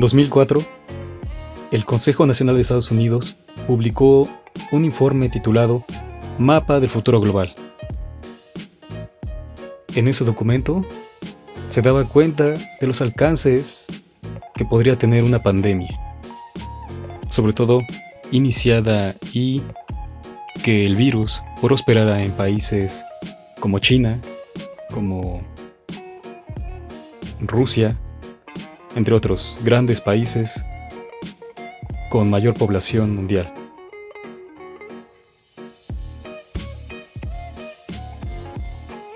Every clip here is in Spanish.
En 2004, el Consejo Nacional de Estados Unidos publicó un informe titulado Mapa del Futuro Global. En ese documento se daba cuenta de los alcances que podría tener una pandemia, sobre todo iniciada y que el virus prosperara en países como China, como Rusia, entre otros grandes países con mayor población mundial.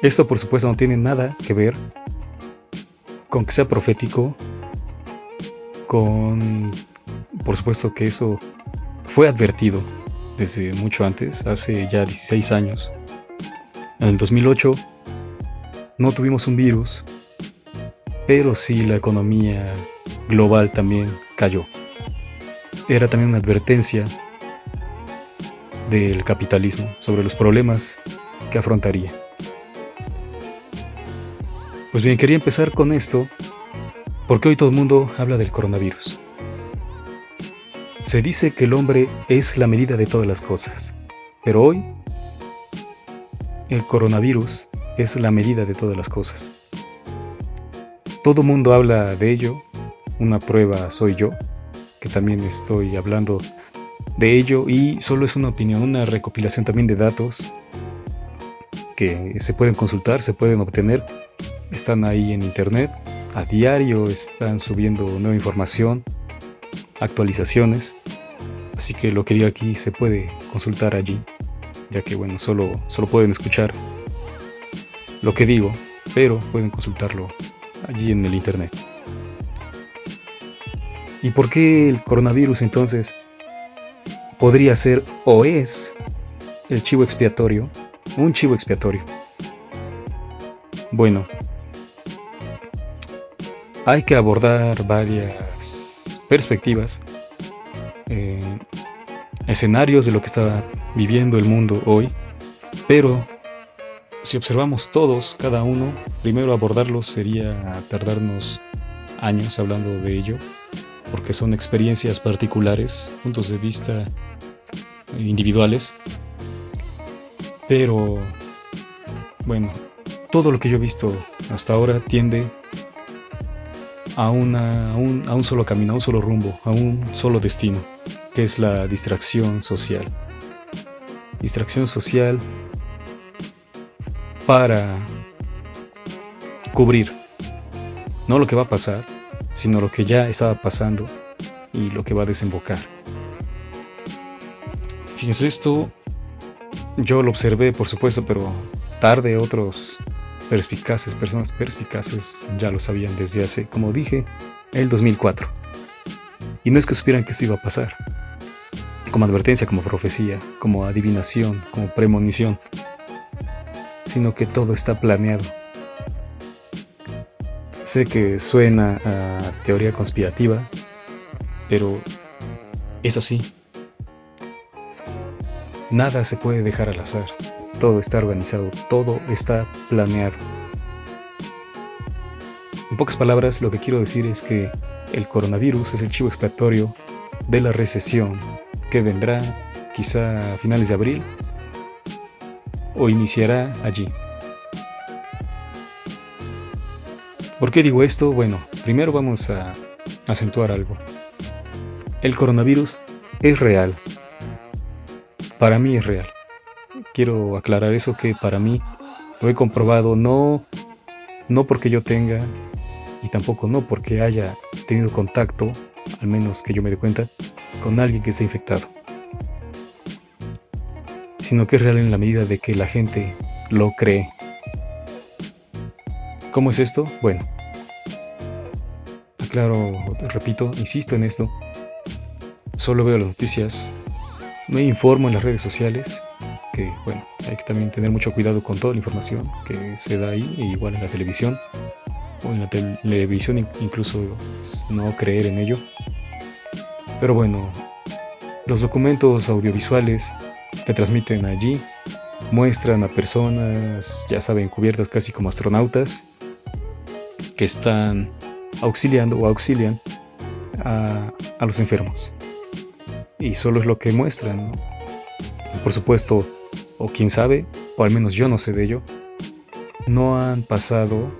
Esto por supuesto no tiene nada que ver con que sea profético, con por supuesto que eso fue advertido desde mucho antes, hace ya 16 años. En el 2008 no tuvimos un virus, pero sí la economía global también cayó. Era también una advertencia del capitalismo sobre los problemas que afrontaría. Pues bien, quería empezar con esto porque hoy todo el mundo habla del coronavirus. Se dice que el hombre es la medida de todas las cosas, pero hoy el coronavirus es la medida de todas las cosas. Todo mundo habla de ello, una prueba soy yo, que también estoy hablando de ello. Y solo es una opinión, una recopilación también de datos que se pueden consultar, se pueden obtener, están ahí en internet, a diario están subiendo nueva información, actualizaciones, así que lo que digo aquí se puede consultar allí, ya que bueno, solo, solo pueden escuchar lo que digo, pero pueden consultarlo allí en el Internet. ¿Y por qué el coronavirus entonces podría ser o es el chivo expiatorio? Un chivo expiatorio. Bueno, hay que abordar varias perspectivas, eh, escenarios de lo que está viviendo el mundo hoy, pero si observamos todos, cada uno, primero abordarlo sería tardarnos años hablando de ello, porque son experiencias particulares, puntos de vista individuales. Pero, bueno, todo lo que yo he visto hasta ahora tiende a, una, a, un, a un solo camino, a un solo rumbo, a un solo destino, que es la distracción social. Distracción social para cubrir no lo que va a pasar, sino lo que ya estaba pasando y lo que va a desembocar. Fíjense esto, yo lo observé por supuesto, pero tarde otros perspicaces, personas perspicaces ya lo sabían desde hace, como dije, el 2004. Y no es que supieran que esto iba a pasar, como advertencia, como profecía, como adivinación, como premonición sino que todo está planeado. Sé que suena a teoría conspirativa, pero es así. Nada se puede dejar al azar. Todo está organizado, todo está planeado. En pocas palabras, lo que quiero decir es que el coronavirus es el chivo expiatorio de la recesión que vendrá quizá a finales de abril o iniciará allí. ¿Por qué digo esto? Bueno, primero vamos a acentuar algo. El coronavirus es real. Para mí es real. Quiero aclarar eso que para mí lo he comprobado no no porque yo tenga y tampoco no porque haya tenido contacto, al menos que yo me dé cuenta, con alguien que esté infectado sino que es real en la medida de que la gente lo cree. ¿Cómo es esto? Bueno, aclaro, repito, insisto en esto, solo veo las noticias, me informo en las redes sociales, que bueno, hay que también tener mucho cuidado con toda la información que se da ahí, e igual en la televisión, o en la televisión incluso pues, no creer en ello. Pero bueno, los documentos audiovisuales que transmiten allí muestran a personas, ya saben, cubiertas casi como astronautas, que están auxiliando o auxilian a, los enfermos. Y solo es lo que muestran. Por supuesto, o quién sabe, o al menos yo no sé de ello, no han pasado,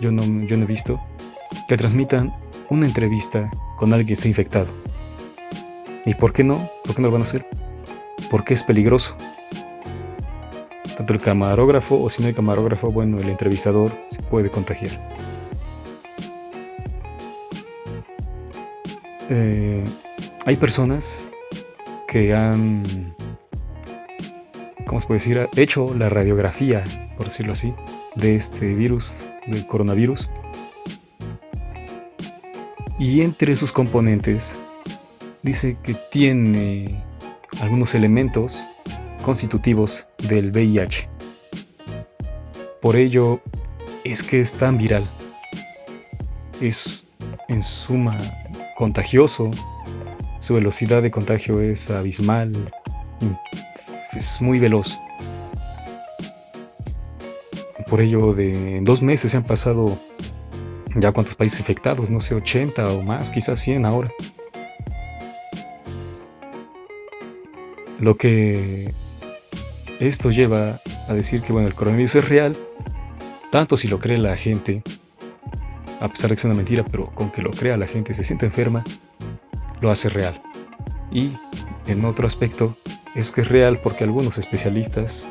yo no, yo no he visto, que transmitan una entrevista con alguien que está infectado. ¿Y por qué no? ¿Por qué no lo van a hacer? Porque es peligroso. Tanto el camarógrafo o si no hay camarógrafo, bueno, el entrevistador se puede contagiar. Eh, hay personas que han, ¿cómo se puede decir?, hecho la radiografía, por decirlo así, de este virus, del coronavirus. Y entre sus componentes dice que tiene algunos elementos constitutivos del VIH. Por ello es que es tan viral. Es en suma contagioso. Su velocidad de contagio es abismal. Es muy veloz. Por ello de dos meses se han pasado ya cuántos países infectados, no sé, 80 o más, quizás 100 ahora. Lo que esto lleva a decir que bueno, el coronavirus es real, tanto si lo cree la gente, a pesar de que es una mentira, pero con que lo crea la gente se siente enferma, lo hace real. Y en otro aspecto es que es real porque algunos especialistas,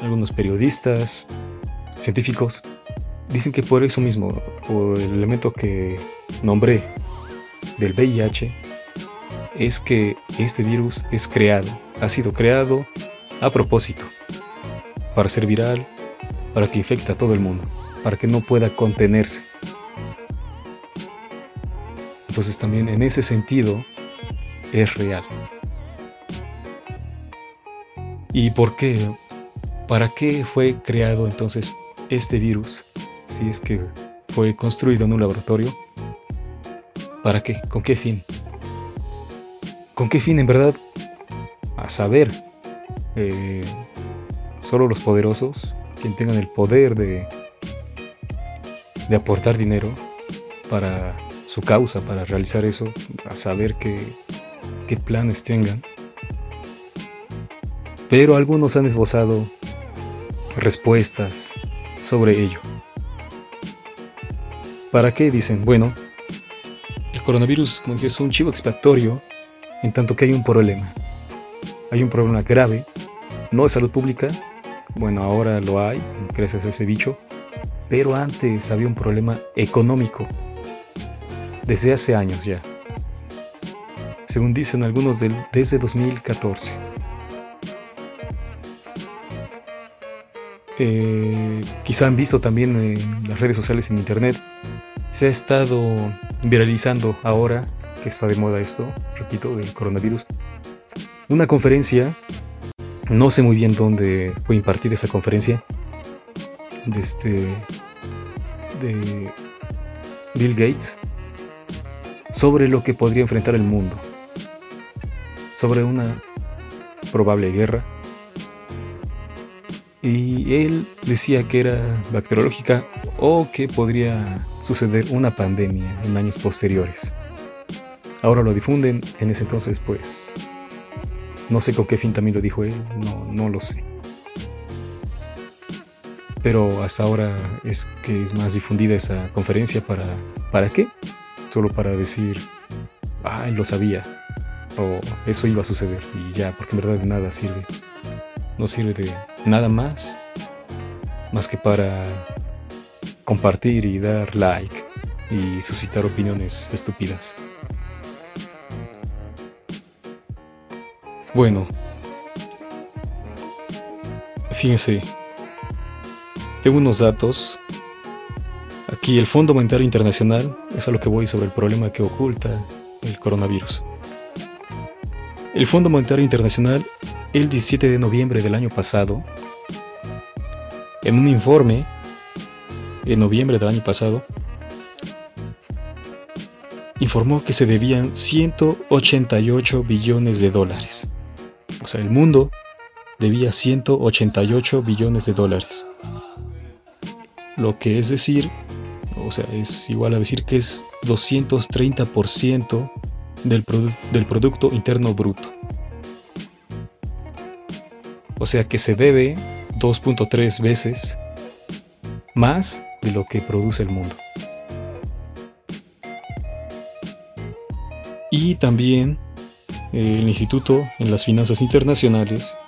algunos periodistas, científicos, dicen que por eso mismo, por el elemento que nombré del VIH, es que este virus es creado, ha sido creado a propósito, para ser viral, para que infecte a todo el mundo, para que no pueda contenerse. Entonces también en ese sentido es real. ¿Y por qué? ¿Para qué fue creado entonces este virus? Si es que fue construido en un laboratorio. ¿Para qué? ¿Con qué fin? ¿Con qué fin en verdad? A saber. Eh, solo los poderosos, quien tengan el poder de, de aportar dinero para su causa, para realizar eso, a saber qué, qué planes tengan. Pero algunos han esbozado respuestas sobre ello. ¿Para qué? Dicen, bueno, el coronavirus como que es un chivo expiatorio en tanto que hay un problema. Hay un problema grave, no de salud pública, bueno, ahora lo hay, gracias a ese bicho, pero antes había un problema económico, desde hace años ya, según dicen algunos desde 2014. Eh, quizá han visto también en las redes sociales en internet, se ha estado viralizando ahora está de moda esto, repito, del coronavirus, una conferencia, no sé muy bien dónde fue impartir esa conferencia, de este, de Bill Gates, sobre lo que podría enfrentar el mundo, sobre una probable guerra. Y él decía que era bacteriológica o que podría suceder una pandemia en años posteriores. Ahora lo difunden, en ese entonces pues no sé con qué fin también lo dijo él, no, no lo sé. Pero hasta ahora es que es más difundida esa conferencia para... ¿Para qué? Solo para decir, ah, lo sabía, o eso iba a suceder, y ya, porque en verdad de nada sirve. No sirve de nada más, más que para compartir y dar like y suscitar opiniones estúpidas. Bueno, fíjense, tengo unos datos. Aquí el Fondo Monetario Internacional es a lo que voy sobre el problema que oculta el coronavirus. El Fondo Monetario Internacional, el 17 de noviembre del año pasado, en un informe, en noviembre del año pasado, informó que se debían 188 billones de dólares o sea, el mundo debía 188 billones de dólares. Lo que es decir, o sea, es igual a decir que es 230% del, del Producto Interno Bruto. O sea que se debe 2.3 veces más de lo que produce el mundo. Y también el Instituto en las Finanzas Internacionales,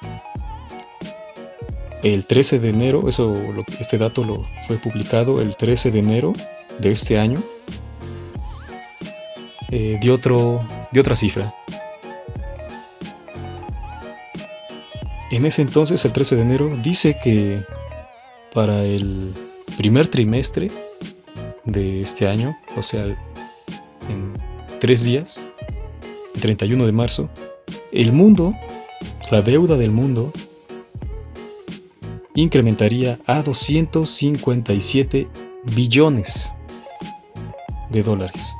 el 13 de enero, eso, este dato lo fue publicado el 13 de enero de este año, eh, de, otro, de otra cifra. En ese entonces, el 13 de enero, dice que para el primer trimestre de este año, o sea, en tres días, 31 de marzo, el mundo, la deuda del mundo, incrementaría a 257 billones de dólares.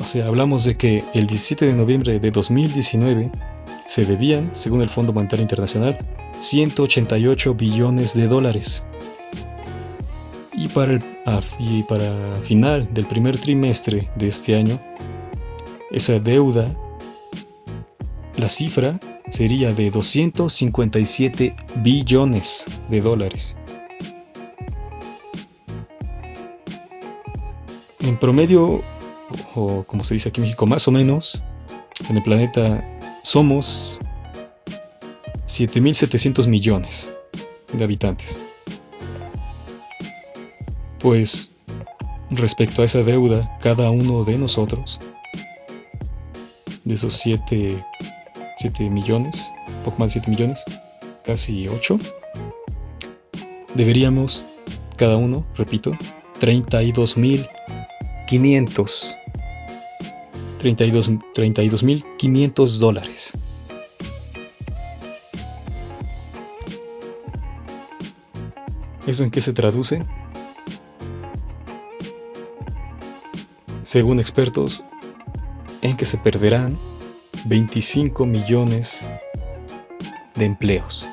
O sea, hablamos de que el 17 de noviembre de 2019 se debían, según el Fondo Monetario Internacional, 188 billones de dólares. Y para, el, y para final del primer trimestre de este año, esa deuda, la cifra sería de 257 billones de dólares. En promedio, o como se dice aquí en México, más o menos, en el planeta somos 7.700 millones de habitantes. Pues respecto a esa deuda, cada uno de nosotros, de esos 7, 7 millones, poco más de 7 millones, casi 8, deberíamos cada uno, repito, 32.500 32.500 dólares. ¿Eso en qué se traduce? Según expertos, en que se perderán 25 millones de empleos.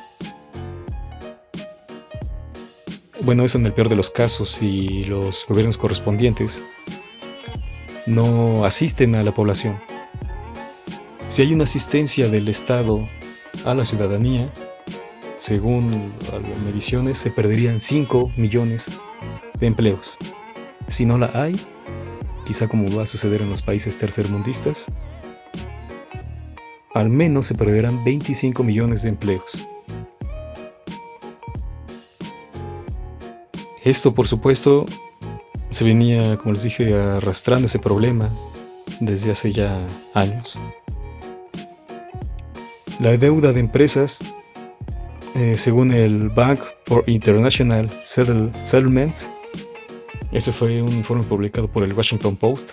Bueno, eso en el peor de los casos y los gobiernos correspondientes no asisten a la población. Si hay una asistencia del Estado a la ciudadanía, según las mediciones, se perderían 5 millones de empleos. Si no la hay, quizá como va a suceder en los países tercermundistas, al menos se perderán 25 millones de empleos. Esto, por supuesto, se venía, como les dije, arrastrando ese problema desde hace ya años. La deuda de empresas, eh, según el Bank for International Settlements, ese fue un informe publicado por el Washington Post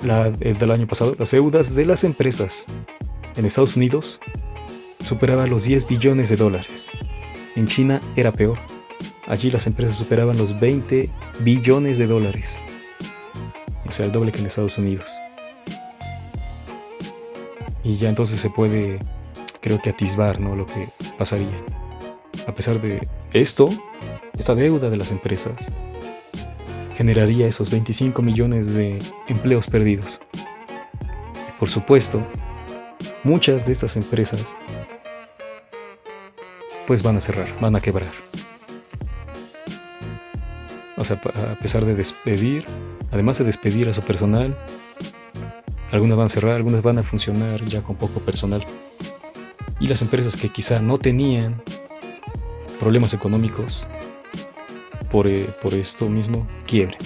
la, el del año pasado, las deudas de las empresas en Estados Unidos superaban los 10 billones de dólares. En China era peor. Allí las empresas superaban los 20 billones de dólares. O sea, el doble que en Estados Unidos. Y ya entonces se puede, creo que atisbar, ¿no? Lo que pasaría. A pesar de esto, esta deuda de las empresas generaría esos 25 millones de empleos perdidos. por supuesto, muchas de estas empresas pues van a cerrar, van a quebrar. O sea, a pesar de despedir, además de despedir a su personal, algunas van a cerrar, algunas van a funcionar ya con poco personal. Y las empresas que quizá no tenían problemas económicos por, eh, por esto mismo, quiebren.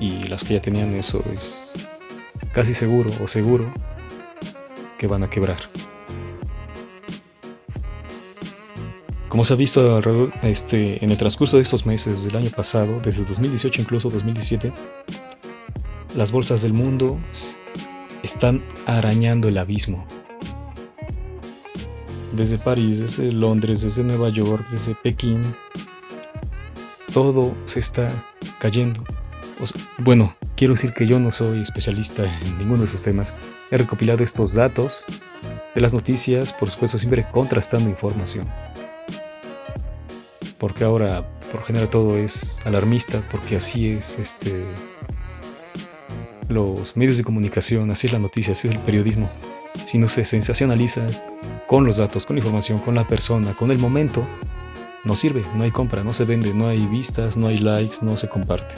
Y las que ya tenían eso es casi seguro o seguro que van a quebrar. Como se ha visto este, en el transcurso de estos meses del año pasado, desde 2018 incluso 2017, las bolsas del mundo están arañando el abismo. Desde París, desde Londres, desde Nueva York, desde Pekín, todo se está cayendo. bueno, quiero decir que yo no soy especialista en ninguno de esos temas. He recopilado estos datos de las noticias, por supuesto siempre contrastando información porque ahora por general todo es alarmista porque así es este los medios de comunicación, así es la noticia, así es el periodismo. Si no se sensacionaliza con los datos, con la información, con la persona, con el momento, no sirve, no hay compra, no se vende, no hay vistas, no hay likes, no se comparte.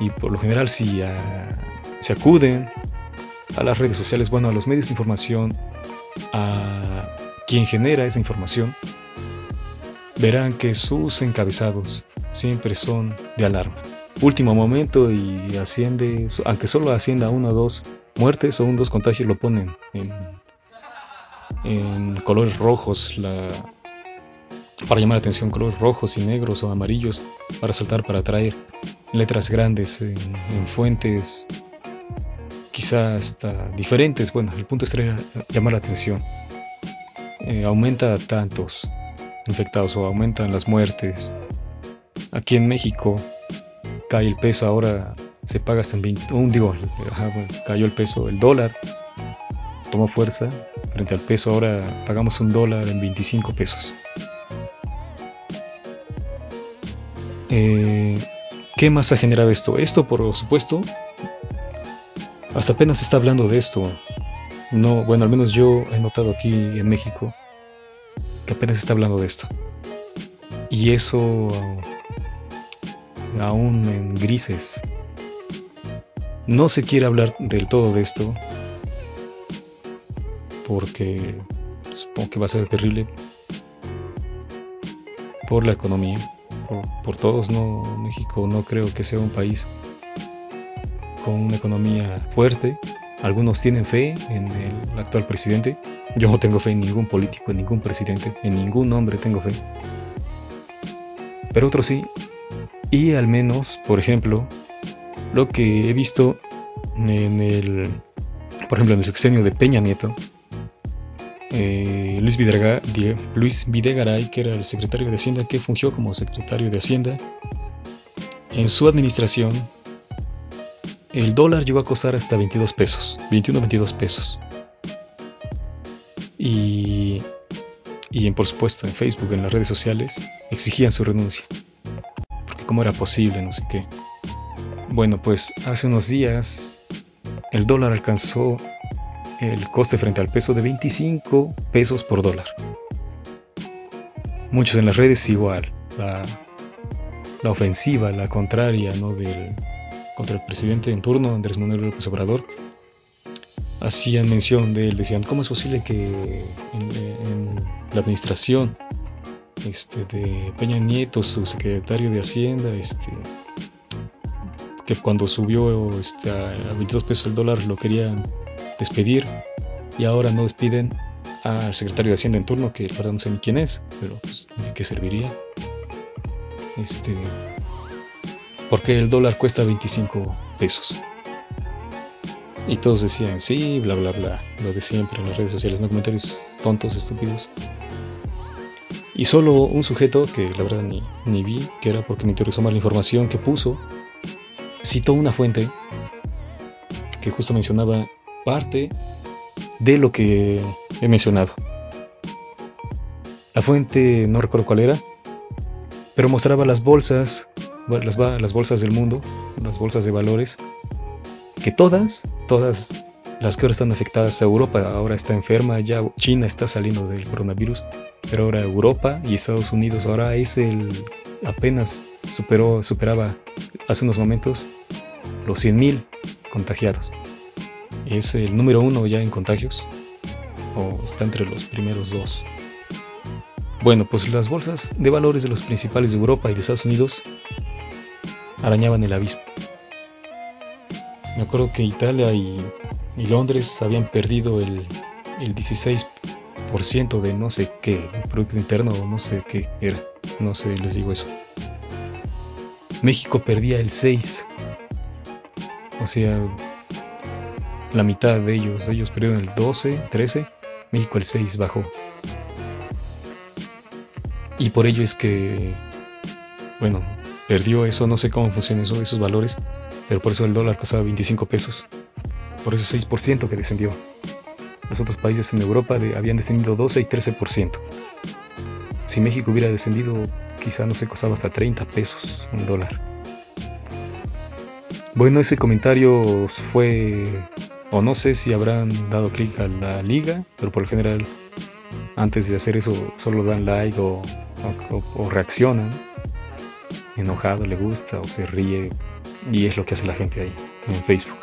Y por lo general si se acuden a las redes sociales, bueno, a los medios de información, a quien genera esa información, verán que sus encabezados siempre son de alarma. Último momento y asciende, aunque solo ascienda uno o dos muertes o un dos contagios, lo ponen en, en colores rojos, la, para llamar la atención, colores rojos y negros o amarillos, para saltar, para atraer letras grandes en, fuentes quizás hasta diferentes. Bueno, el punto es llamar la atención. Eh, aumenta tantos infectados o aumentan las muertes. Aquí en México cae el peso, ahora se paga hasta en 21, digo, cayó el peso, el dólar tomó fuerza frente al peso, ahora pagamos un dólar en 25 pesos. Eh, ¿Qué más ha generado esto? Esto, por supuesto, hasta apenas se está hablando de esto. No, bueno, al menos yo he notado aquí en México que apenas se está hablando de esto. Y eso aún en grises. No se quiere hablar del todo de esto porque supongo que va a ser terrible por la economía por, todos, no México no creo que sea un país con una economía fuerte. Algunos tienen fe en el actual presidente. Yo no tengo fe en ningún político, en ningún presidente, en ningún hombre tengo fe. Pero otros sí. Y al menos, por ejemplo, lo que he visto en el, por ejemplo, en el sexenio de Peña Nieto, eh, Luis, Videgaray, que era el secretario de Hacienda, que fungió como secretario de Hacienda, en su administración, el dólar llegó a costar hasta 22 pesos, 21 22 pesos. Y, y por supuesto en Facebook, en las redes sociales, exigían su renuncia. Porque cómo era posible, no sé qué. Bueno, pues hace unos días el dólar alcanzó el coste frente al peso de 25 pesos por dólar. Muchos en las redes igual, la, ofensiva, la contraria ¿no? del, contra el presidente en turno, Andrés Manuel López Obrador, hacían mención de él, decían, ¿cómo es posible que en, la administración este, de Peña Nieto, su secretario de Hacienda, este, que cuando subió este, a 22 pesos el dólar lo querían despedir y ahora no despiden al secretario de Hacienda en turno, que la verdad no sé ni quién es, pero pues, ¿de qué serviría? Este, porque el dólar cuesta 25 pesos. Y todos decían, sí, bla, bla, bla, lo de siempre en las redes sociales, no comentarios tontos, estúpidos. Y solo un sujeto, que la verdad ni, ni vi, que era porque me interesó más la información que puso, citó una fuente que justo mencionaba parte de lo que he mencionado. La fuente no recuerdo cuál era, pero mostraba las bolsas, las, bolsas del mundo, las bolsas de valores, que todas, todas las que ahora están afectadas a Europa, ahora está enferma, ya China está saliendo del coronavirus, pero ahora Europa y Estados Unidos ahora es el apenas superó, superaba hace unos momentos los 100.000 contagiados es el número uno ya en contagios o está entre los primeros dos. Bueno, pues las bolsas de valores de los principales de Europa y de Estados Unidos arañaban el abismo. Me acuerdo que Italia y, Londres habían perdido el, el 16% de no sé qué, Producto Interno o no sé qué era, no sé, les digo eso. México perdía el 6%. O sea, la mitad de ellos. Ellos perdieron el 12, 13, México el 6 bajó. Y por ello es que, bueno, perdió eso, no sé cómo funciona eso, esos valores, pero por eso el dólar costaba 25 pesos. Por ese 6% que descendió. Los otros países en Europa habían descendido 12 y 13%. si México hubiera descendido, quizá no se costaba hasta 30 pesos un dólar. Bueno, ese comentario fue, o no sé si habrán dado clic a la liga, pero por lo general, antes de hacer eso, solo dan like o, o reaccionan. Enojado, le gusta o se ríe, y es lo que hace la gente ahí en Facebook.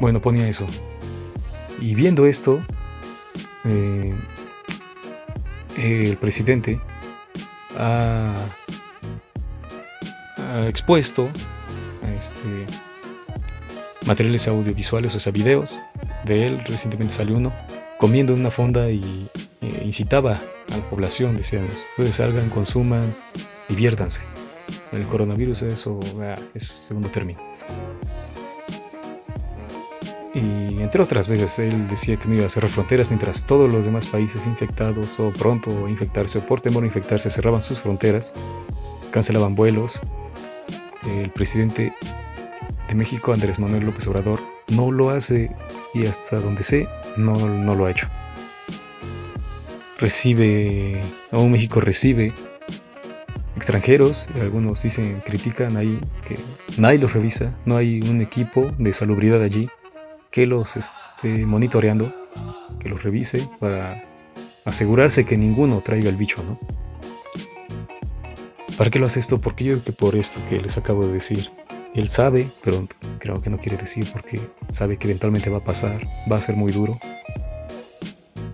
Bueno, ponía eso. Y viendo esto, eh, el presidente ha, expuesto este, materiales audiovisuales, o sea, videos de él. Recientemente salió uno comiendo en una fonda y eh, incitaba a la población, decían, ustedes salgan, consuman, diviértanse. El coronavirus, eso ah, es segundo término. Y entre otras veces él decía que no iba a cerrar fronteras mientras todos los demás países infectados o pronto infectarse o por temor a infectarse cerraban sus fronteras, cancelaban vuelos. El presidente de México, Andrés Manuel López Obrador, no lo hace y hasta donde sé no, no lo ha hecho. Recibe, aún México recibe extranjeros, algunos dicen, critican ahí que nadie los revisa, no hay un equipo de salubridad allí que los esté monitoreando, que los revise para asegurarse que ninguno traiga el bicho, ¿no? ¿Para qué lo hace esto? Porque yo creo que por esto que les acabo de decir. Él sabe, pero creo que no quiere decir porque sabe que eventualmente va a pasar, va a ser muy duro.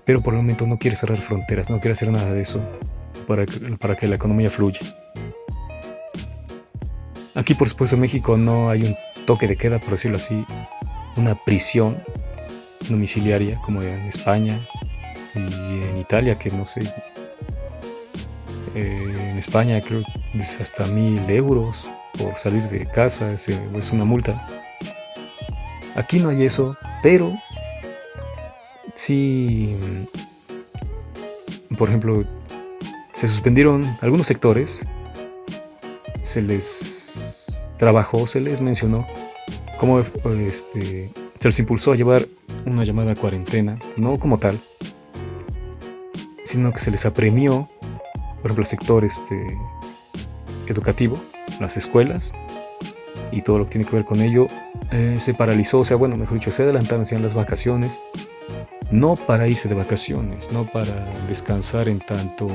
Pero por el momento no quiere cerrar fronteras, no quiere hacer nada de eso para que, para que la economía fluya. Aquí por supuesto en México no hay un toque de queda, por decirlo así, una prisión domiciliaria como en España y en Italia, que no sé, eh, en España creo que es hasta mil euros por salir de casa, es, es una multa. Aquí no hay eso, pero sí, por ejemplo, se suspendieron algunos sectores, se les trabajó, se les mencionó cómo este, se les impulsó a llevar una llamada cuarentena, no como tal, sino que se les apremió, por ejemplo, el sector este, educativo, las escuelas y todo lo que tiene que ver con ello, eh, se paralizó, o sea, bueno, mejor dicho, se adelantaron hacia las vacaciones, no para irse de vacaciones, no para descansar en tanto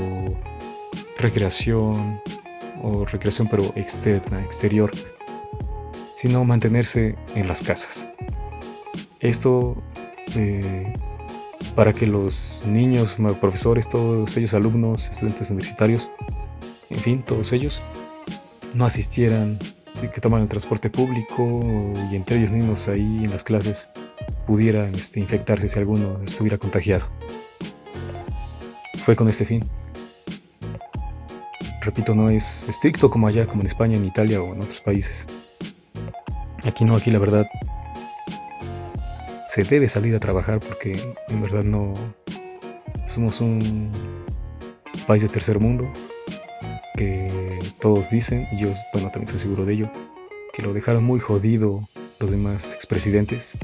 recreación o recreación pero externa, exterior, sino mantenerse en las casas. Esto eh, para que los niños, profesores, todos ellos, alumnos, estudiantes universitarios, en fin, todos ellos, no asistieran, que tomaran el transporte público y entre ellos mismos ahí en las clases pudieran este, infectarse si alguno estuviera contagiado. Fue con este fin. Repito, no es estricto como allá, como en España, en Italia o en otros países. Aquí no, aquí la verdad se debe salir a trabajar porque en verdad no somos un país de tercer mundo todos dicen, y yo bueno también soy seguro de ello, que lo dejaron muy jodido los demás expresidentes,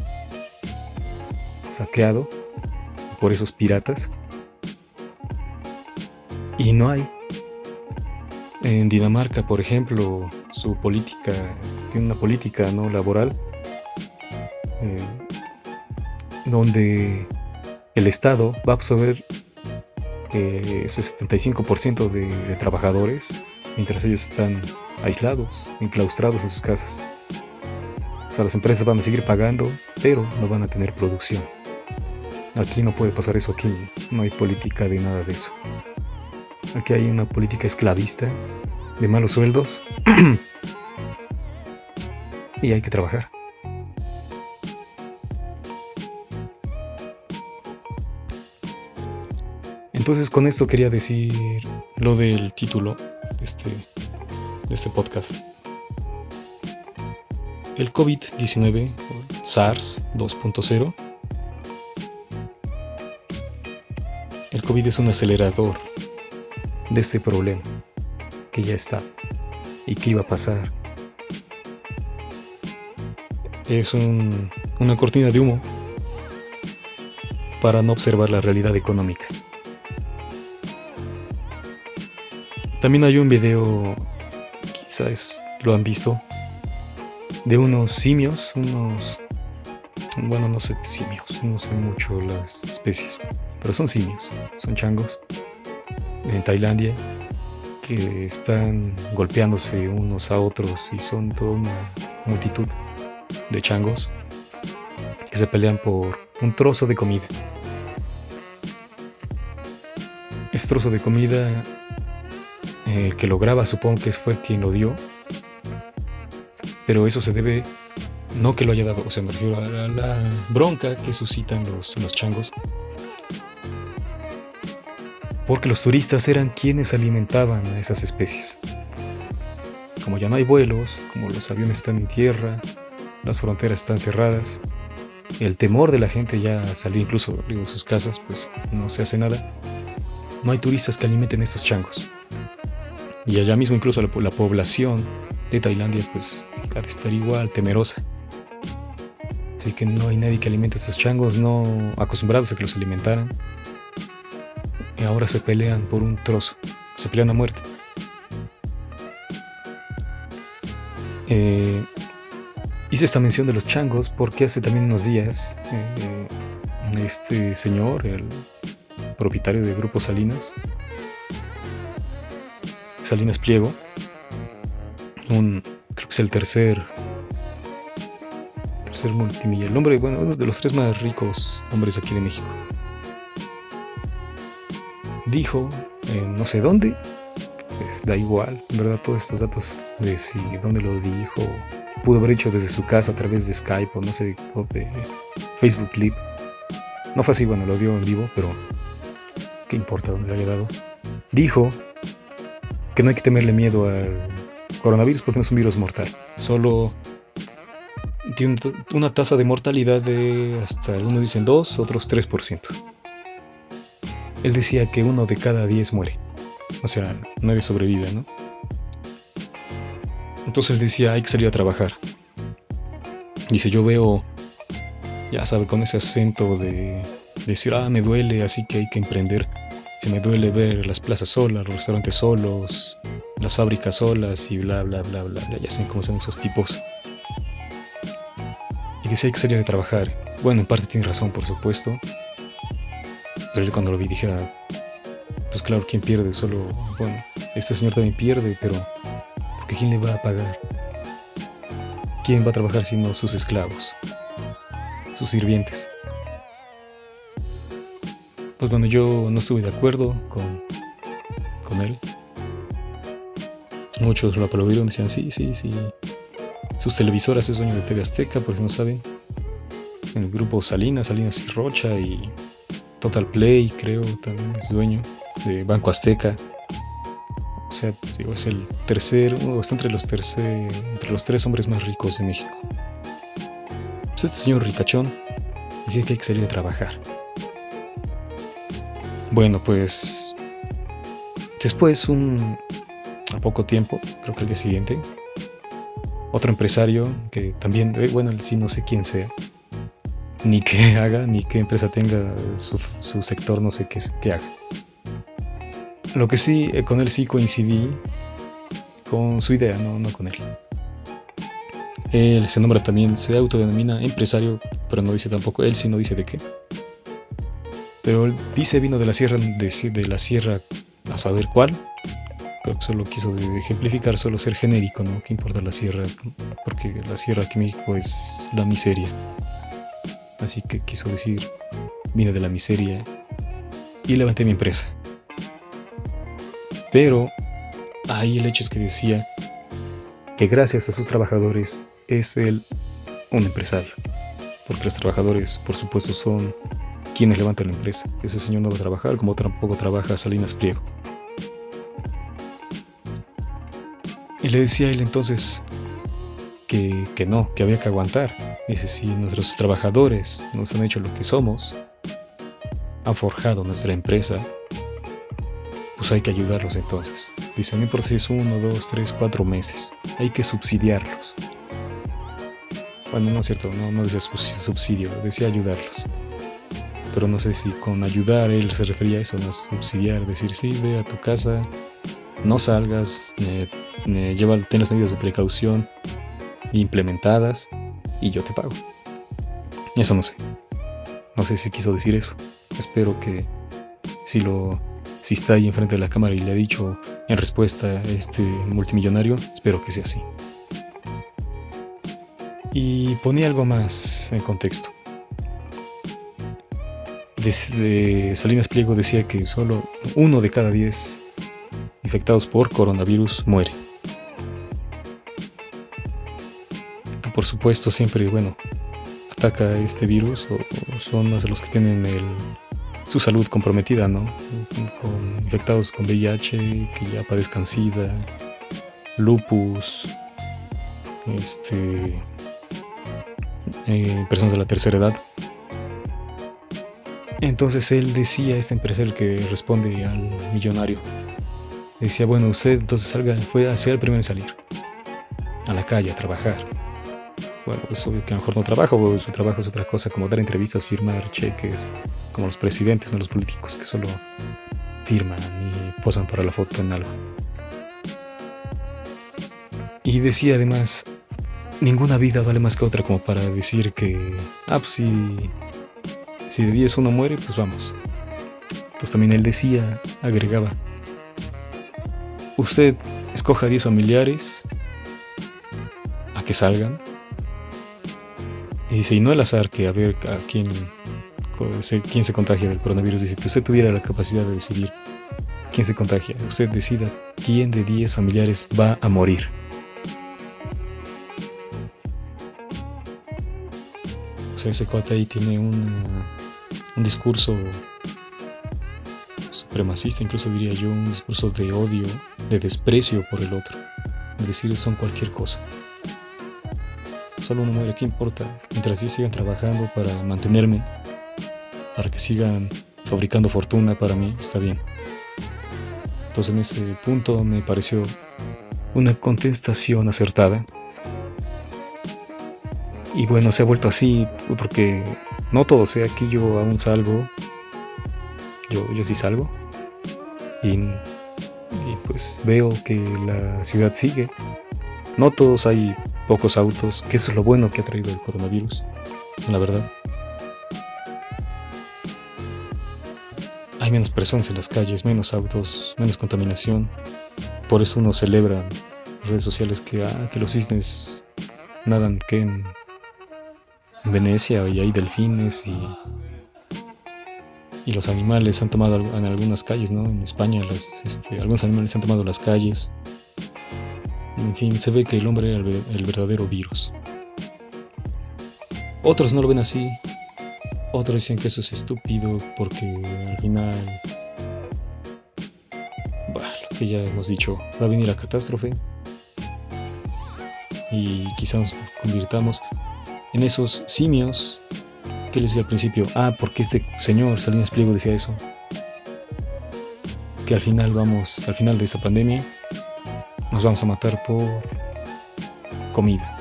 saqueado por esos piratas. Y no hay. En Dinamarca, por ejemplo, su política tiene una política no laboral eh, donde el Estado va a absorber eh, ese 75% de, de, trabajadores mientras ellos están aislados, enclaustrados en sus casas. O sea, las empresas van a seguir pagando, pero no van a tener producción. Aquí no puede pasar eso, aquí no hay política de nada de eso. Aquí hay una política esclavista de malos sueldos y hay que trabajar. Entonces con esto quería decir lo del título de este, de este podcast. El COVID-19, SARS 2.0, el COVID es un acelerador de este problema que ya está y que iba a pasar es una cortina de humo para no observar la realidad económica. También hay un video, quizás lo han visto, de unos simios, unos... Bueno, no sé simios, no sé mucho las especies, pero son simios, son changos, en Tailandia, que están golpeándose unos a otros y son toda una multitud de changos que se pelean por un trozo de comida. Ese trozo de comida, el que lo graba supongo que fue quien lo dio, pero eso se debe, no que lo haya dado, o sea, me refiero a la, bronca que suscitan los, los changos, porque los turistas eran quienes alimentaban a esas especies. Como ya no hay vuelos, como los aviones están en tierra, las fronteras están cerradas, el temor de la gente ya salir incluso de sus casas, pues no se hace nada. No hay turistas que alimenten estos changos. Y allá mismo incluso la, población de Tailandia pues de estar igual, temerosa. Así que no hay nadie que alimente a estos changos, no acostumbrados a que los alimentaran. Y ahora se pelean por un trozo, se pelean a muerte. Eh, Hice esta mención de los changos porque hace también unos días eh, este señor, el propietario de Grupo Salinas, Salinas Pliego, un, creo que es el tercer, tercer multimillonario, el hombre, bueno, uno de los tres más ricos hombres aquí de México, dijo, no sé dónde, pues, da igual, verdad todos estos datos de si dónde lo dijo pudo haber hecho desde su casa a través de Skype o no sé, de Facebook Live. No fue así, bueno, lo dio en vivo, pero ¿qué importa dónde lo haya dado? Dijo que no hay que temerle miedo al coronavirus porque no es un virus mortal. Solo tiene una tasa de mortalidad de hasta algunos dicen 2, otros 3%. Él decía que uno de cada 10 muere. O sea, nadie sobrevive, ¿no? Entonces decía, hay que salir a trabajar. Dice, yo veo, ya sabe, con ese acento de, decir, ah, me duele, así que hay que emprender. Si me duele ver las plazas solas, los restaurantes solos, las fábricas solas y bla, bla, bla, bla, ya saben cómo son esos tipos. Y dice, hay que salir a trabajar. Bueno, en parte tiene razón, por supuesto. Pero yo cuando lo vi dije, ah, pues claro, ¿quién pierde? Solo, bueno, este señor también pierde, pero ¿quién le va a pagar? ¿Quién va a trabajar sino sus esclavos? Sus sirvientes. Pues bueno, yo no estuve de acuerdo con, con él. Muchos lo aplaudieron, decían, sí, sí, sí. Sus televisoras es dueño de TV Azteca, por si no saben. En el grupo Salinas, Salinas y Rocha y Total Play, creo, también es dueño de Banco Azteca sea, es el tercer, está entre los tercer, entre los tres hombres más ricos de México. Pues este señor ricachón decía que hay que salir a trabajar. Bueno, pues después un a poco tiempo, creo que el día siguiente, otro empresario que también, eh, bueno, sí no sé quién sea, ni qué haga, ni qué empresa tenga su, su sector, no sé qué, qué haga lo que sí, eh, con él sí coincidí con su idea, no, no con él. Él se nombra también, se autodenomina empresario, pero no dice tampoco, él sí no dice de qué. Pero él dice vino de la sierra, de, la sierra a saber cuál. Creo que solo quiso ejemplificar, solo ser genérico, ¿no? ¿Qué importa la sierra? Porque la sierra aquí en México es la miseria. Así que quiso decir, vine de la miseria y levanté mi empresa. Pero ahí el hecho es que decía que gracias a sus trabajadores es él un empresario. Porque los trabajadores, por supuesto, son quienes levantan la empresa. Ese señor no va a trabajar como tampoco trabaja Salinas Pliego. Y le decía a él entonces que, que no, que había que aguantar. Dice, si nuestros trabajadores nos han hecho lo que somos, han forjado nuestra empresa, pues hay que ayudarlos entonces. Dice, no importa si es uno, dos, tres, cuatro meses, hay que subsidiarlos. Bueno, no es cierto, no, no decía subsidio, decía ayudarlos. Pero no sé si con ayudar él se refería a eso, no subsidiar, decir, sí, ve a tu casa, no salgas, lleva, ten las medidas de precaución implementadas y yo te pago. Eso no sé. No sé si quiso decir eso. Espero que si lo si está ahí enfrente de la cámara y le ha dicho en respuesta a este multimillonario, espero que sea así. Y ponía algo más en contexto. Desde Salinas Pliego decía que solo uno de cada diez infectados por coronavirus muere. Que por supuesto siempre, bueno, ataca este virus o son más de los que tienen su salud comprometida, ¿no? Infectados con VIH, que ya padezcan SIDA, lupus, este, eh, personas de la tercera edad. Entonces él decía, este empresario que responde al millonario, decía, bueno, usted entonces salga, fue a ser el primero en salir, a la calle, a trabajar. Bueno, pues obvio que a lo mejor no trabaja, su trabajo es otra cosa, como dar entrevistas, firmar cheques, como los presidentes, no los políticos, que solo firman y posan para la foto en algo. Y decía además, ninguna vida vale más que otra como para decir que, ah, pues si, si de 10 uno muere, pues vamos. Entonces también él decía, agregaba, usted escoja 10 familiares a que salgan. Y dice, y no el azar que a ver a quién, quién se contagia del coronavirus. Dice que usted tuviera la capacidad de decidir quién se contagia. Usted decida quién de 10 familiares va a morir. O sea, ese cuate ahí tiene un, un discurso supremacista, incluso diría yo, un discurso de odio, de desprecio por el otro. Decir, son cualquier cosa. Solo uno muere, ¿qué importa? Mientras sí sigan trabajando para mantenerme, para que sigan fabricando fortuna para mí, está bien. Entonces en ese punto me pareció una contestación acertada y bueno, se ha vuelto así porque no todo, sea, aquí yo aún salgo, yo, yo sí salgo, y, pues veo que la ciudad sigue. No todos hay pocos autos, que eso es lo bueno que ha traído el coronavirus, la verdad. Hay menos personas en las calles, menos autos, menos contaminación. Por eso uno celebra redes sociales que, ah, que los cisnes nadan que en Venecia y hay delfines y, y los animales han tomado en algunas calles, ¿no? En España este, algunos animales han tomado las calles. En fin, se ve que el hombre era el, verdadero virus. Otros no lo ven así. Otros dicen que eso es estúpido porque al final, bueno, lo que ya hemos dicho, va a venir la catástrofe y quizás nos convirtamos en esos simios que les decía al principio, ah, porque este señor Salinas Pliego decía eso, que al final vamos, al final de esa pandemia, nos vamos a matar por comida.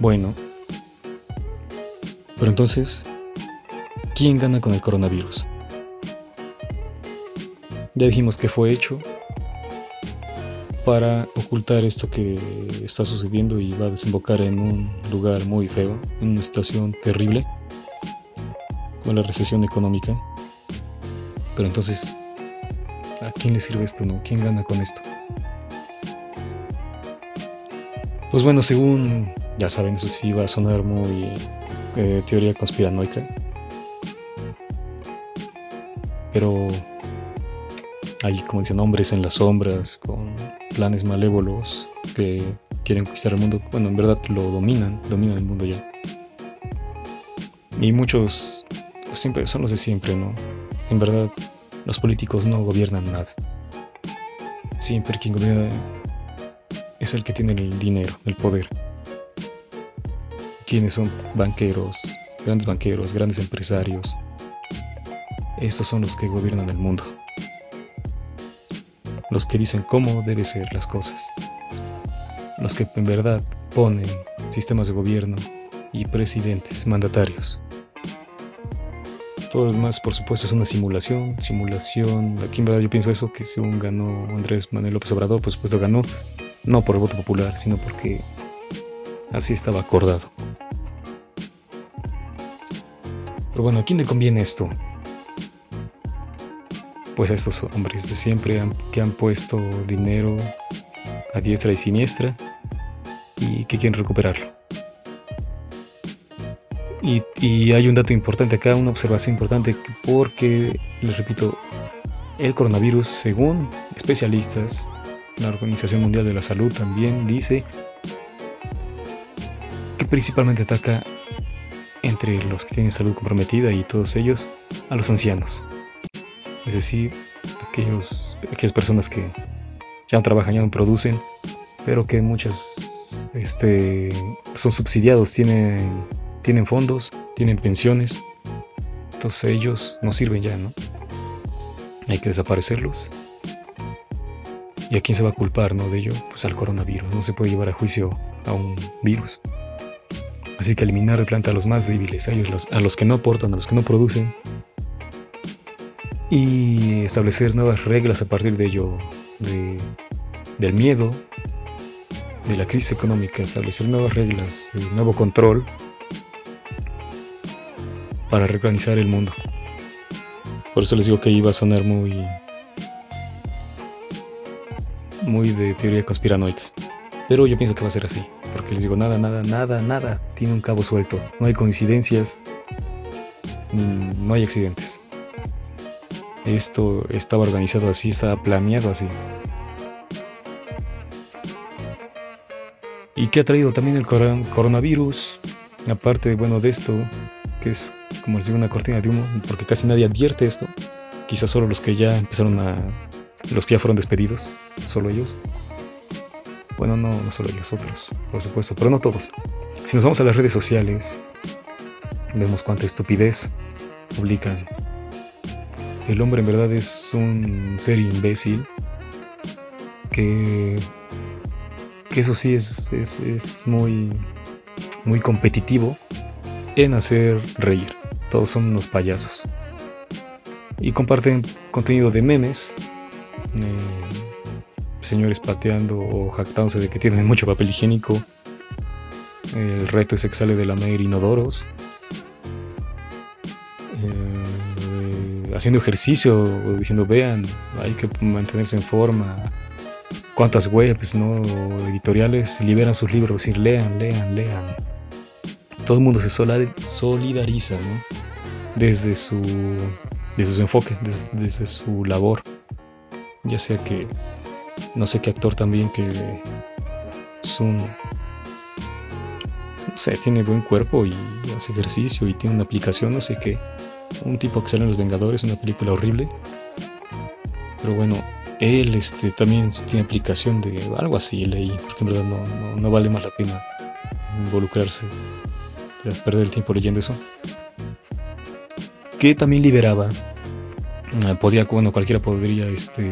Bueno, pero entonces, ¿quién gana con el coronavirus? Ya dijimos que fue hecho para ocultar esto que está sucediendo y va a desembocar en un lugar muy feo, en una situación terrible, con la recesión económica. Pero entonces, ¿a quién le sirve esto? No? ¿Quién gana con esto? Pues bueno, según, ya saben, eso sí va a sonar muy eh, teoría conspiranoica. Pero hay, como dicen, hombres en las sombras, con planes malévolos que quieren conquistar el mundo. Bueno, en verdad lo dominan, dominan el mundo ya. Y muchos pues, siempre son los de siempre, ¿no? En verdad, los políticos no gobiernan nada. Siempre quien gobierna es el que tiene el dinero, el poder. Quienes son banqueros, grandes banqueros, grandes empresarios. Estos son los que gobiernan el mundo los que dicen cómo deben ser las cosas, los que en verdad ponen sistemas de gobierno y presidentes, mandatarios. Todo lo demás, por supuesto, es una simulación. Simulación, aquí en verdad yo pienso eso, que según ganó Andrés Manuel López Obrador, por supuesto ganó, no por el voto popular, sino porque así estaba acordado. Pero bueno, ¿a quién le conviene esto? Pues a estos hombres de siempre que han puesto dinero a diestra y siniestra y que quieren recuperarlo. Y, hay un dato importante acá, una observación importante, porque, les repito, el coronavirus, según especialistas, la Organización Mundial de la Salud también dice que principalmente ataca entre los que tienen salud comprometida y todos ellos a los ancianos. Es decir, aquellos, aquellas personas que ya trabajan, ya no producen, pero que muchas este, son subsidiados, tienen tienen fondos, tienen pensiones, entonces ellos no sirven ya, ¿no? Hay que desaparecerlos. ¿Y a quién se va a culpar, no, de ello? Pues al coronavirus. No se puede llevar a juicio a un virus. Así que eliminar de planta a los más débiles, a, ellos, a los que no aportan, a los que no producen. Y establecer nuevas reglas a partir de ello, de, del miedo, de la crisis económica, establecer nuevas reglas, nuevo control para reorganizar el mundo. Por eso les digo que iba a sonar muy muy de teoría conspiranoica. Pero yo pienso que va a ser así, porque les digo nada, nada, nada, nada tiene un cabo suelto. No hay coincidencias, no hay accidentes. Esto estaba organizado así, estaba planeado así. ¿Y qué ha traído también el coronavirus? Aparte, bueno, de esto, que es como les digo, una cortina de humo, porque casi nadie advierte esto. Quizás solo los que ya empezaron a. los que ya fueron despedidos, solo ellos. Bueno, no, no solo ellos, otros, por supuesto, pero no todos. Si nos vamos a las redes sociales, vemos cuánta estupidez publican. El hombre en verdad es un ser imbécil que, eso sí es, es, es muy, muy competitivo en hacer reír. Todos son unos payasos. Y comparten contenido de memes. Eh, señores pateando o jactándose de que tienen mucho papel higiénico. El reto es que sale de la mer inodoros. Haciendo ejercicio, diciendo vean, hay que mantenerse en forma. Cuántas webs, no editoriales liberan sus libros, decir lean, lean, lean todo el mundo se solidariza ¿no? desde, su, desde su enfoque, desde, su labor. Ya sea que, no sé qué actor también que es un, no sé, tiene buen cuerpo y hace ejercicio y tiene una aplicación, no sé qué. Un tipo que sale en Los Vengadores, una película horrible. Pero bueno, él este, también tiene aplicación de algo así, leí, porque en verdad no, no vale más la pena involucrarse perder el tiempo leyendo eso. Que también liberaba. Eh, podía, bueno, cualquiera podría este,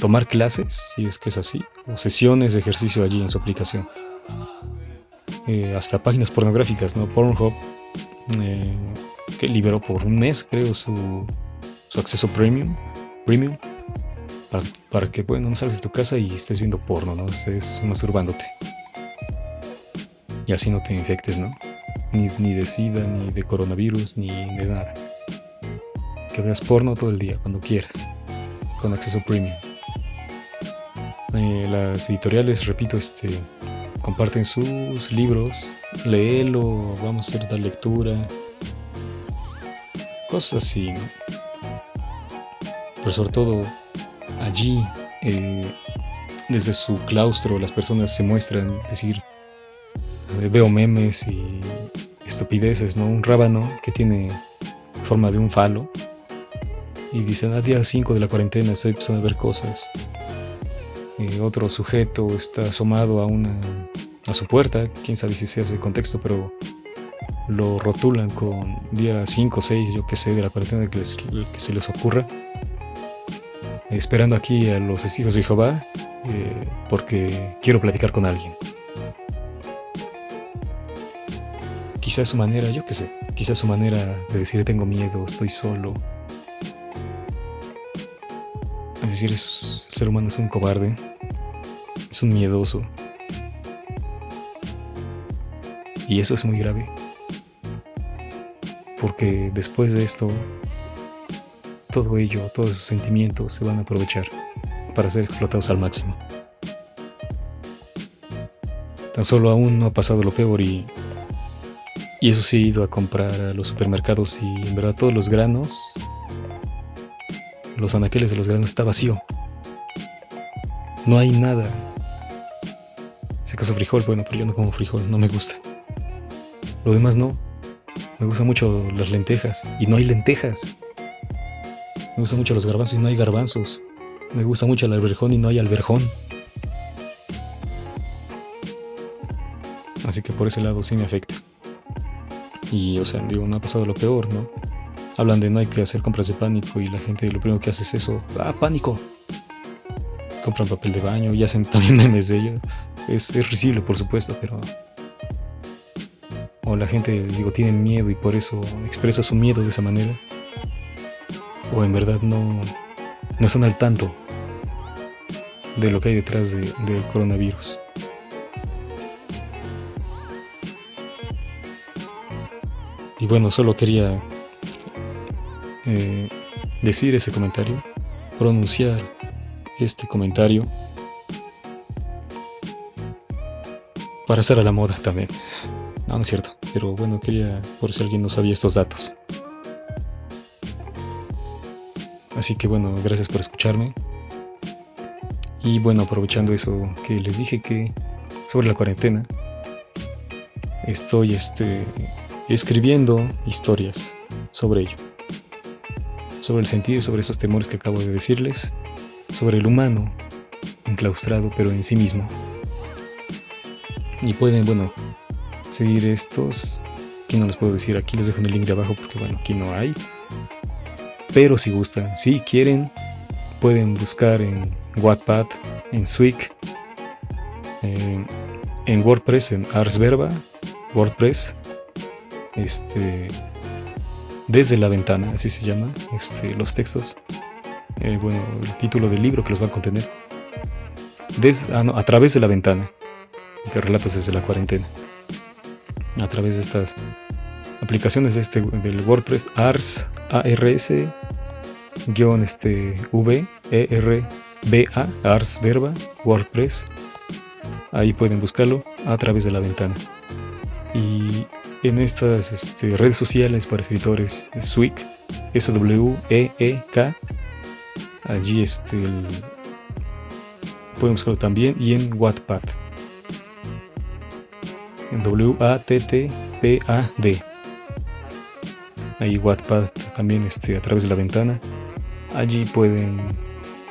tomar clases, si es que es así, o sesiones de ejercicio allí en su aplicación. Eh, hasta páginas pornográficas, ¿no? Pornhub, eh, que liberó por un mes, creo, su, su acceso premium, premium para, para, que, bueno, no salgas de tu casa y estés viendo porno, ¿no? Estés masturbándote. Y así no te infectes, ¿no? ni, de SIDA, ni de coronavirus, ni de nada. Que veas porno todo el día, cuando quieras, con acceso premium. Eh, las editoriales, repito, este, comparten sus libros, léelo, vamos a hacer tal lectura, cosas así, ¿no? Pero sobre todo allí, eh, desde su claustro, las personas se muestran, decir, eh, veo memes y estupideces, ¿no? Un rábano que tiene forma de un falo y dicen, a día 5 de la cuarentena estoy empezando a ver cosas. Eh, otro sujeto está asomado a una a su puerta, quién sabe si sea ese contexto, pero lo rotulan con día 5 o 6, yo que sé, de la cuarentena que, que se les ocurra, esperando aquí a los testigos de Jehová, eh, porque quiero platicar con alguien. quizás su manera, yo qué sé, quizás su manera de decir tengo miedo, estoy solo. Es decir, el ser humano es un cobarde, es un miedoso. Y eso es muy grave. Porque después de esto, todo ello, todos esos sentimientos se van a aprovechar para ser explotados al máximo. Tan solo aún no ha pasado lo peor y, y eso sí he ido a comprar a los supermercados y en verdad todos los granos, los anaqueles de los granos está vacío. No hay nada. Si acaso frijol, bueno, pero yo no como frijol, no me gusta. Lo demás no. Me gustan mucho las lentejas y no hay lentejas. Me gustan mucho los garbanzos y no hay garbanzos. Me gusta mucho el alberjón y no hay alberjón. Así que por ese lado sí me afecta. Y, o sea, digo, no ha pasado lo peor, ¿no? Hablan de no hay que hacer compras de pánico y la gente lo primero que hace es eso. ¡Ah, pánico! Compran papel de baño y hacen también memes de ello. Es, es risible, por supuesto, pero... La gente, digo, tiene miedo y por eso expresa su miedo de esa manera. O en verdad no, no están al tanto de lo que hay detrás del coronavirus. Y bueno, solo quería eh, decir ese comentario, pronunciar este comentario para estar a la moda también. No, no es cierto, pero bueno, quería, por si alguien no sabía estos datos. Así que bueno, gracias por escucharme. Y bueno, aprovechando eso que les dije que sobre la cuarentena, estoy este, escribiendo historias sobre ello. Sobre el sentido y sobre esos temores que acabo de decirles. Sobre el humano enclaustrado pero en sí mismo. Y pueden, bueno, seguir estos. Que no les puedo decir aquí, les dejo el link de abajo porque bueno, aquí no hay. Pero si gustan, si quieren, pueden buscar en Wattpad, en Swig, en WordPress, en Ars Verba, WordPress, este, desde la ventana, así se llama, este, los textos, eh, bueno, el título del libro que los va a contener, ah, a través de la ventana, que relatos desde la cuarentena, a través de estas aplicaciones este, del WordPress, Ars, ARS, guion este, V, E, R, B, A, Ars Verba, WordPress. Ahí pueden buscarlo a través de la ventana. Y en estas este, redes sociales para escritores, Swig, S-W-E-E-K. Allí este, pueden buscarlo también. Y en Wattpad. W-A-T-T-P-A-D ahí Wattpad también este, a través de la ventana. Allí pueden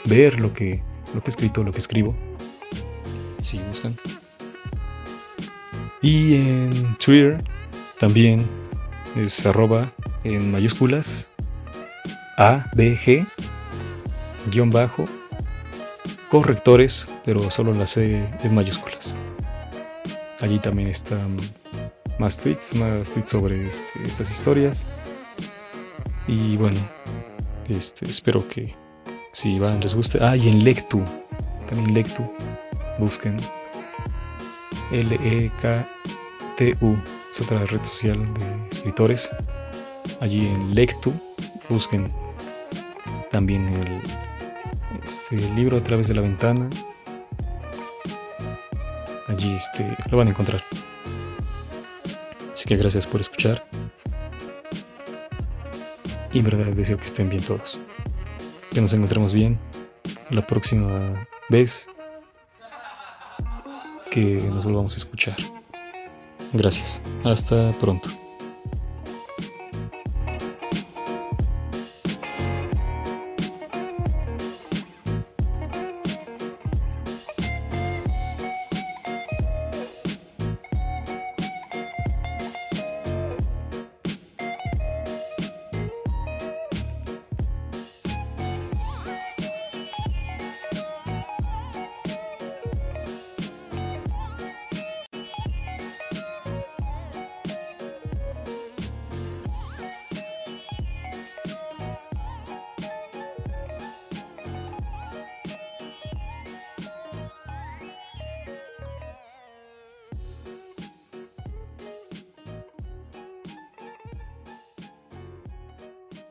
ver lo que, lo que he escrito, lo que escribo, si gustan. Y en Twitter también es arroba en mayúsculas ABG guion bajo correctores, pero solo las C en mayúsculas. Allí también están más tweets, más tweets sobre este, estas historias. Y bueno, este, espero que si van les guste. Ah, y en Lectu, también Lectu, busquen L-E-K-T-U, es otra red social de escritores. Allí en Lectu, busquen también el, este, libro a través de la ventana. Allí este, lo van a encontrar. Así que gracias por escuchar. Y en verdad deseo que estén bien todos. Que nos encontremos bien la próxima vez que nos volvamos a escuchar. Gracias. Hasta pronto.